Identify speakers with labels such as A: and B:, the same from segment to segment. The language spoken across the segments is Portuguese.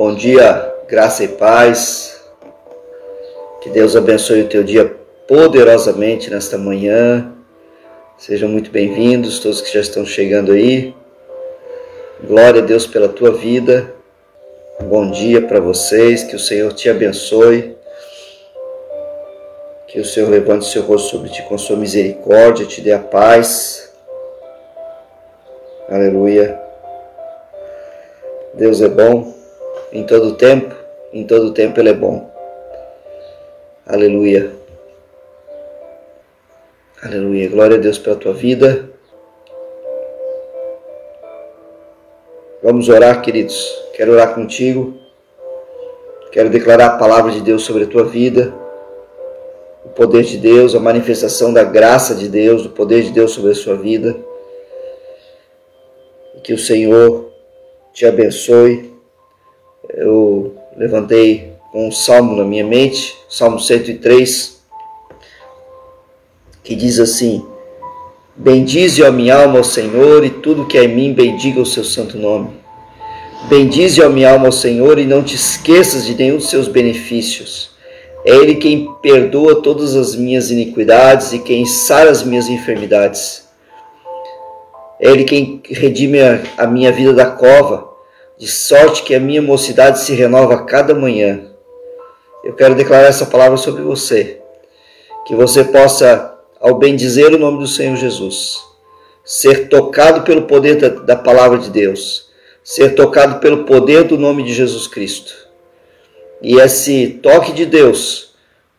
A: Bom dia, graça e paz. Que Deus abençoe o teu dia poderosamente nesta manhã. Sejam muito bem-vindos, todos que já estão chegando aí. Glória a Deus pela tua vida. Bom dia para vocês, que o Senhor te abençoe. Que o Senhor levante seu rosto sobre ti com sua misericórdia, te dê a paz. Aleluia. Deus é bom em todo tempo, em todo tempo Ele é bom. Aleluia. Aleluia. Glória a Deus pela tua vida. Vamos orar, queridos. Quero orar contigo. Quero declarar a palavra de Deus sobre a tua vida. O poder de Deus, a manifestação da graça de Deus, o poder de Deus sobre a sua vida. Que o Senhor te abençoe eu levantei um salmo na minha mente, Salmo 103, que diz assim: Bendize a minha alma ao Senhor e tudo que é em mim bendiga o seu santo nome. Bendize a minha alma ao Senhor e não te esqueças de nenhum dos seus benefícios. É Ele quem perdoa todas as minhas iniquidades e quem sara as minhas enfermidades. É Ele quem redime a minha vida da cova de sorte que a minha mocidade se renova a cada manhã. Eu quero declarar essa palavra sobre você, que você possa, ao bendizer o nome do Senhor Jesus, ser tocado pelo poder da, da palavra de Deus, ser tocado pelo poder do nome de Jesus Cristo. E esse toque de Deus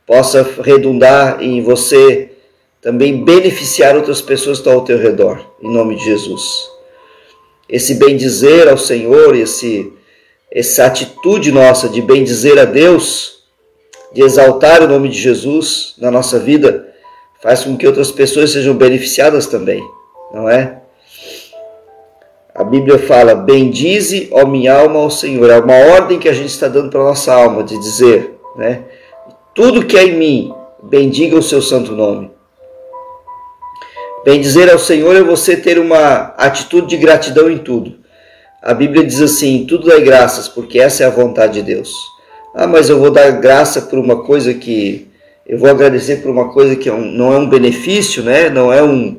A: possa redundar em você também beneficiar outras pessoas que estão ao teu redor, em nome de Jesus esse bendizer ao Senhor, esse, essa atitude nossa de bendizer a Deus, de exaltar o nome de Jesus na nossa vida, faz com que outras pessoas sejam beneficiadas também, não é? A Bíblia fala: Bendize, ó minha alma, ao Senhor. É uma ordem que a gente está dando para a nossa alma de dizer, né? Tudo que é em mim, bendiga o seu santo nome. Bem dizer ao Senhor é você ter uma atitude de gratidão em tudo. A Bíblia diz assim: tudo dá graças, porque essa é a vontade de Deus. Ah, mas eu vou dar graça por uma coisa que eu vou agradecer por uma coisa que é não é um benefício, né? Não é um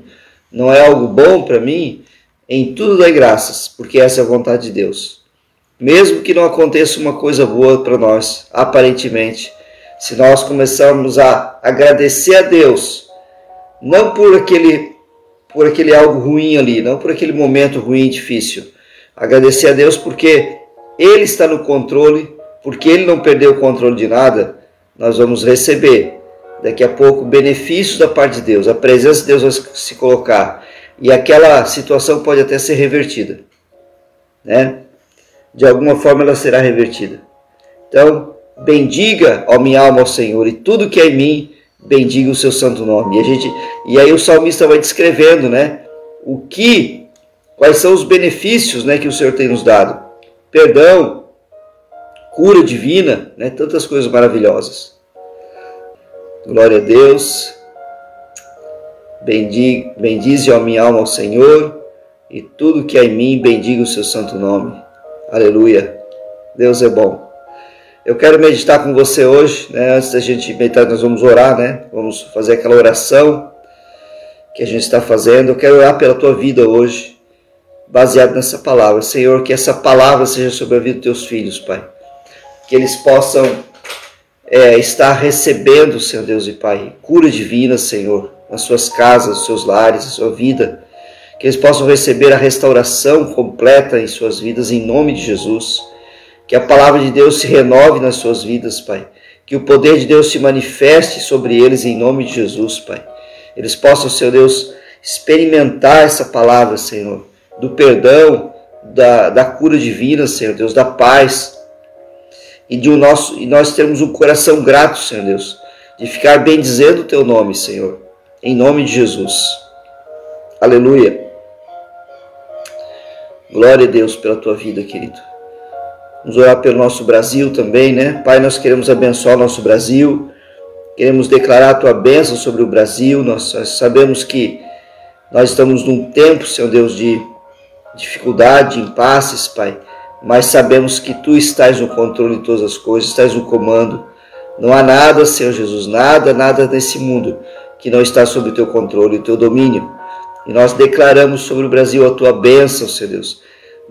A: não é algo bom para mim. Em tudo dá graças, porque essa é a vontade de Deus. Mesmo que não aconteça uma coisa boa para nós, aparentemente, se nós começarmos a agradecer a Deus, não por aquele por aquele algo ruim ali, não por aquele momento ruim e difícil. Agradecer a Deus porque Ele está no controle, porque Ele não perdeu o controle de nada, nós vamos receber daqui a pouco benefícios da parte de Deus, a presença de Deus vai se colocar e aquela situação pode até ser revertida, né? De alguma forma ela será revertida. Então, bendiga, ó minha alma, ao Senhor, e tudo que é em mim bendiga o seu santo nome. E, a gente, e aí o salmista vai descrevendo, né? O que, quais são os benefícios né, que o Senhor tem nos dado. Perdão, cura divina, né? Tantas coisas maravilhosas. Glória a Deus. Bendize, bendize a minha alma ao Senhor e tudo que há em mim bendiga o seu santo nome. Aleluia. Deus é bom. Eu quero meditar com você hoje, né? Antes da gente meditar, nós vamos orar, né? Vamos fazer aquela oração que a gente está fazendo. Eu quero orar pela tua vida hoje, baseado nessa palavra. Senhor, que essa palavra seja sobre a vida dos teus filhos, Pai. Que eles possam é, estar recebendo, Senhor Deus e Pai, cura divina, Senhor, nas suas casas, nos seus lares, na sua vida. Que eles possam receber a restauração completa em suas vidas, em nome de Jesus. Que a palavra de Deus se renove nas suas vidas, Pai. Que o poder de Deus se manifeste sobre eles em nome de Jesus, Pai. Eles possam, Senhor Deus, experimentar essa palavra, Senhor, do perdão, da, da cura divina, Senhor Deus, da paz. E, de o nosso, e nós termos um coração grato, Senhor Deus, de ficar bem dizendo o teu nome, Senhor. Em nome de Jesus. Aleluia. Glória a Deus pela tua vida, querido. Vamos orar pelo nosso Brasil também, né? Pai, nós queremos abençoar o nosso Brasil, queremos declarar a tua bênção sobre o Brasil. Nós sabemos que nós estamos num tempo, Senhor Deus, de dificuldade, impasses, Pai. mas sabemos que tu estás no controle de todas as coisas, estás no comando. Não há nada, Senhor Jesus, nada, nada nesse mundo que não está sob o teu controle, o teu domínio. E nós declaramos sobre o Brasil a tua bênção, Senhor Deus.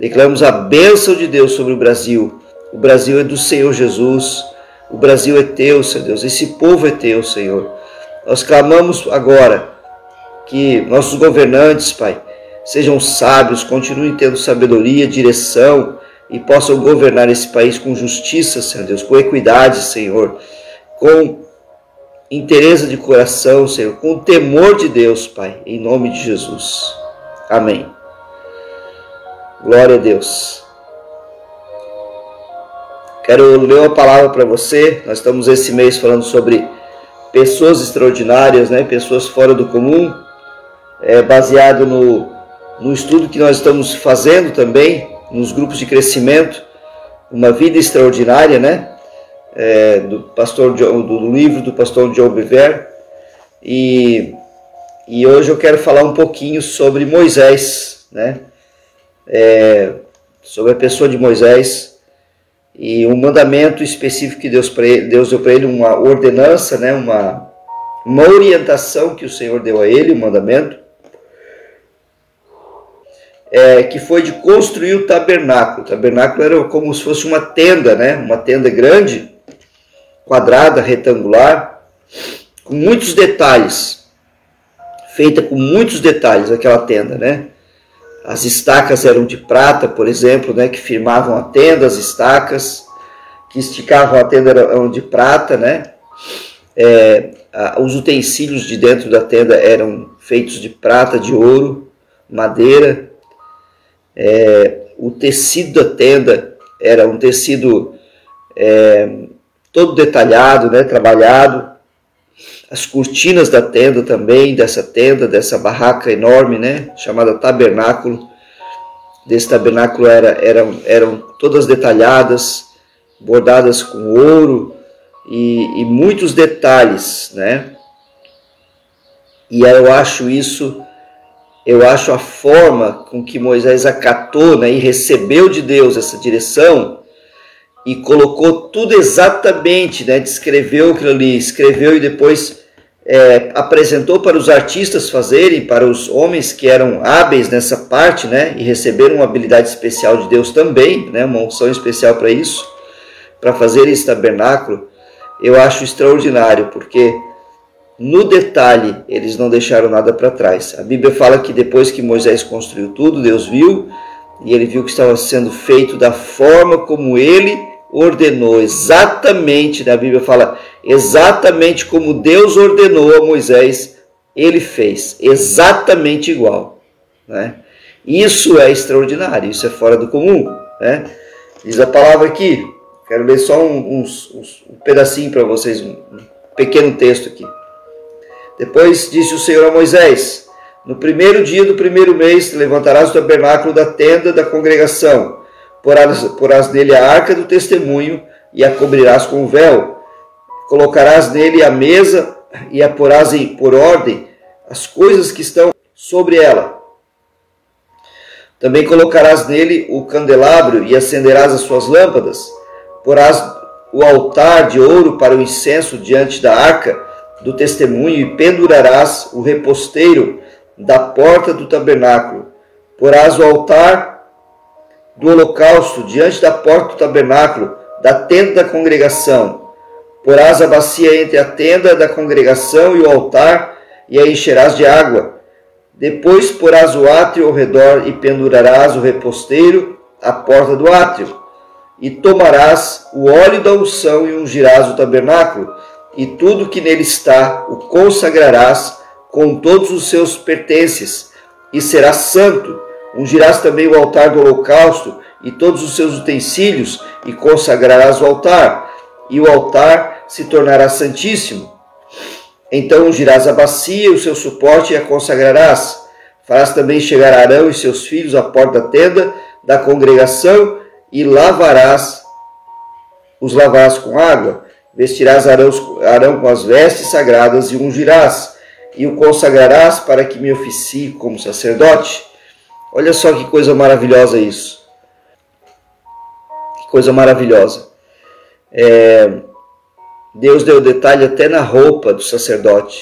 A: Declaramos a bênção de Deus sobre o Brasil. O Brasil é do Senhor Jesus. O Brasil é teu, Senhor Deus. Esse povo é teu, Senhor. Nós clamamos agora que nossos governantes, Pai, sejam sábios, continuem tendo sabedoria, direção e possam governar esse país com justiça, Senhor Deus, com equidade, Senhor, com interesse de coração, Senhor, com temor de Deus, Pai, em nome de Jesus. Amém. Glória a Deus. Quero ler uma palavra para você. Nós estamos esse mês falando sobre pessoas extraordinárias, né? pessoas fora do comum, é, baseado no, no estudo que nós estamos fazendo também, nos grupos de crescimento, Uma Vida Extraordinária, né? É, do, pastor John, do livro do pastor John Bever. E, e hoje eu quero falar um pouquinho sobre Moisés, né? É, sobre a pessoa de Moisés e um mandamento específico que Deus, Deus deu para ele, uma ordenança, né? uma, uma orientação que o Senhor deu a ele, um mandamento, é, que foi de construir o tabernáculo. O tabernáculo era como se fosse uma tenda, né? Uma tenda grande, quadrada, retangular, com muitos detalhes, feita com muitos detalhes aquela tenda, né? As estacas eram de prata, por exemplo, né? Que firmavam a tenda, as estacas que esticavam a tenda eram de prata, né? É, os utensílios de dentro da tenda eram feitos de prata, de ouro, madeira, é, o tecido da tenda era um tecido é, todo detalhado, né, trabalhado. As cortinas da tenda também, dessa tenda, dessa barraca enorme, né, chamada tabernáculo. Desse tabernáculo era, eram, eram todas detalhadas, bordadas com ouro e, e muitos detalhes, né? E eu acho isso eu acho a forma com que Moisés acatou né, e recebeu de Deus essa direção e colocou tudo exatamente, né, descreveu aquilo ali, escreveu e depois é, apresentou para os artistas fazerem, para os homens que eram hábeis nessa parte, né, e receberam uma habilidade especial de Deus também, né, uma unção especial para isso, para fazer esse tabernáculo, eu acho extraordinário, porque no detalhe, eles não deixaram nada para trás. A Bíblia fala que depois que Moisés construiu tudo, Deus viu e ele viu que estava sendo feito da forma como ele ordenou, exatamente, né? a Bíblia fala, exatamente como Deus ordenou a Moisés, ele fez, exatamente igual. Né? Isso é extraordinário, isso é fora do comum. Né? Diz a palavra aqui, quero ler só um, um, um pedacinho para vocês, um pequeno texto aqui. Depois disse o Senhor a Moisés: No primeiro dia do primeiro mês levantarás o tabernáculo da tenda da congregação, porás, porás nele a arca do testemunho e a cobrirás com o véu. Colocarás nele a mesa e a porás em, por ordem as coisas que estão sobre ela. Também colocarás nele o candelabro e acenderás as suas lâmpadas. Porás o altar de ouro para o incenso diante da arca do testemunho e pendurarás o reposteiro da porta do tabernáculo. Porás o altar do holocausto diante da porta do tabernáculo, da tenda da congregação. Porás a bacia entre a tenda da congregação e o altar, e a encherás de água. Depois porás o átrio ao redor e pendurarás o reposteiro à porta do átrio. E tomarás o óleo da unção e ungirás o tabernáculo e tudo que nele está o consagrarás com todos os seus pertences, e será santo. Ungirás também o altar do holocausto e todos os seus utensílios, e consagrarás o altar, e o altar se tornará santíssimo. Então ungirás a bacia, o seu suporte, e a consagrarás. Farás também chegar Arão e seus filhos à porta da tenda da congregação, e lavarás, os lavarás com água Vestirás Arão com as vestes sagradas e ungirás, e o consagrarás para que me oficie como sacerdote. Olha só que coisa maravilhosa isso. coisa maravilhosa. É, Deus deu detalhe até na roupa do sacerdote.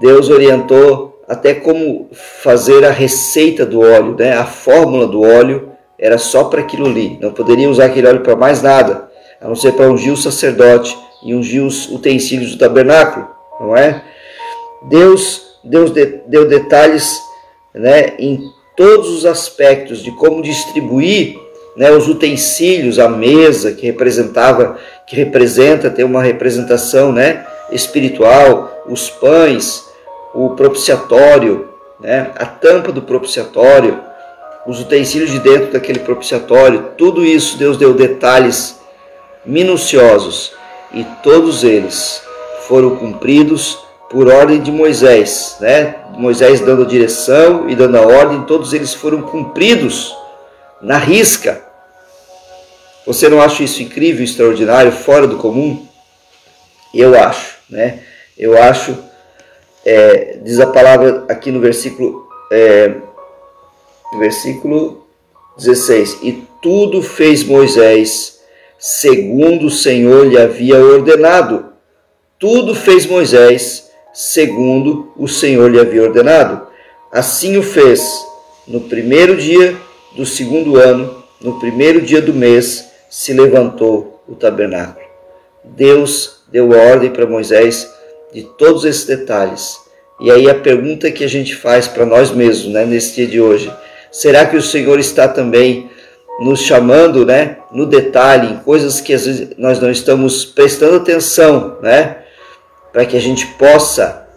A: Deus orientou até como fazer a receita do óleo, né? a fórmula do óleo era só para aquilo ali. Não poderia usar aquele óleo para mais nada, a não ser para ungir o sacerdote e ungir os utensílios do tabernáculo, não é? Deus, Deus deu detalhes né, em todos os aspectos de como distribuir né, os utensílios, a mesa que representava, que representa, tem uma representação né, espiritual, os pães, o propiciatório, né, a tampa do propiciatório, os utensílios de dentro daquele propiciatório, tudo isso Deus deu detalhes minuciosos e todos eles foram cumpridos por ordem de Moisés, né? Moisés dando a direção e dando a ordem, todos eles foram cumpridos na risca. Você não acha isso incrível, extraordinário, fora do comum? Eu acho, né? Eu acho, é, diz a palavra aqui no versículo, é, versículo 16: E tudo fez Moisés segundo o Senhor lhe havia ordenado. Tudo fez Moisés segundo o Senhor lhe havia ordenado. Assim o fez no primeiro dia do segundo ano, no primeiro dia do mês, se levantou o tabernáculo. Deus deu ordem para Moisés de todos esses detalhes. E aí a pergunta que a gente faz para nós mesmos, né, nesse dia de hoje, será que o Senhor está também nos chamando, né, no detalhe, em coisas que às vezes nós não estamos prestando atenção, né, para que a gente possa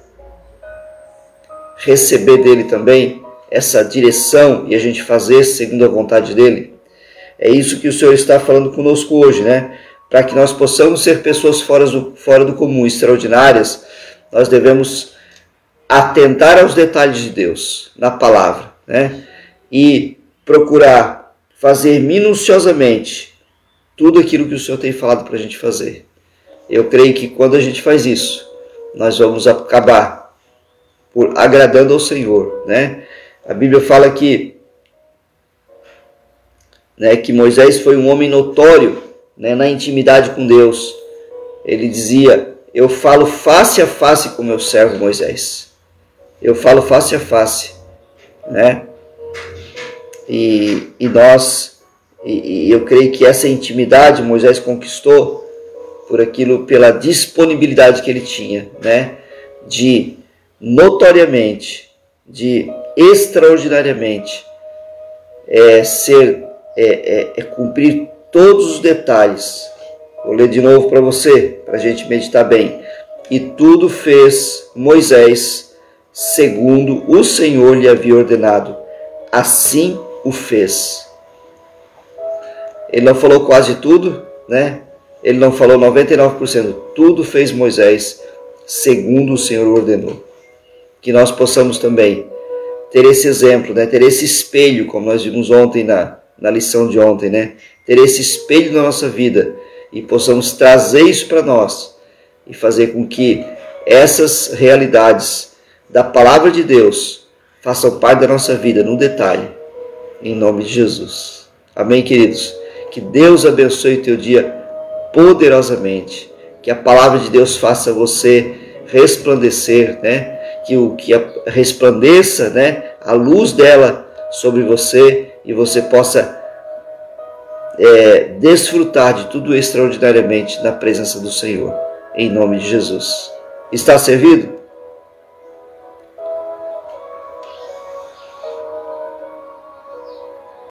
A: receber dele também essa direção e a gente fazer segundo a vontade dele. É isso que o Senhor está falando conosco hoje, né? Para que nós possamos ser pessoas fora do, fora do comum, extraordinárias, nós devemos atentar aos detalhes de Deus na palavra, né? E procurar fazer minuciosamente tudo aquilo que o Senhor tem falado para a gente fazer. Eu creio que quando a gente faz isso, nós vamos acabar por agradando ao Senhor, né? A Bíblia fala que né, que Moisés foi um homem notório né, na intimidade com Deus. Ele dizia: Eu falo face a face com meu servo Moisés. Eu falo face a face, né? E, e nós, e, e eu creio que essa intimidade Moisés conquistou por aquilo, pela disponibilidade que ele tinha, né? De notoriamente, de extraordinariamente é, ser, é, é, é cumprir todos os detalhes. Vou ler de novo para você, para a gente meditar bem. E tudo fez Moisés segundo o Senhor lhe havia ordenado. Assim o fez. Ele não falou quase tudo, né? Ele não falou 99%. Tudo fez Moisés segundo o Senhor ordenou. Que nós possamos também ter esse exemplo, né? ter esse espelho, como nós vimos ontem na, na lição de ontem, né? ter esse espelho na nossa vida e possamos trazer isso para nós e fazer com que essas realidades da palavra de Deus façam parte da nossa vida no detalhe, em nome de Jesus. Amém, queridos? Que Deus abençoe o teu dia poderosamente. Que a palavra de Deus faça você resplandecer, né? Que o que resplandeça, né? A luz dela sobre você e você possa é, desfrutar de tudo extraordinariamente na presença do Senhor. Em nome de Jesus. Está servido?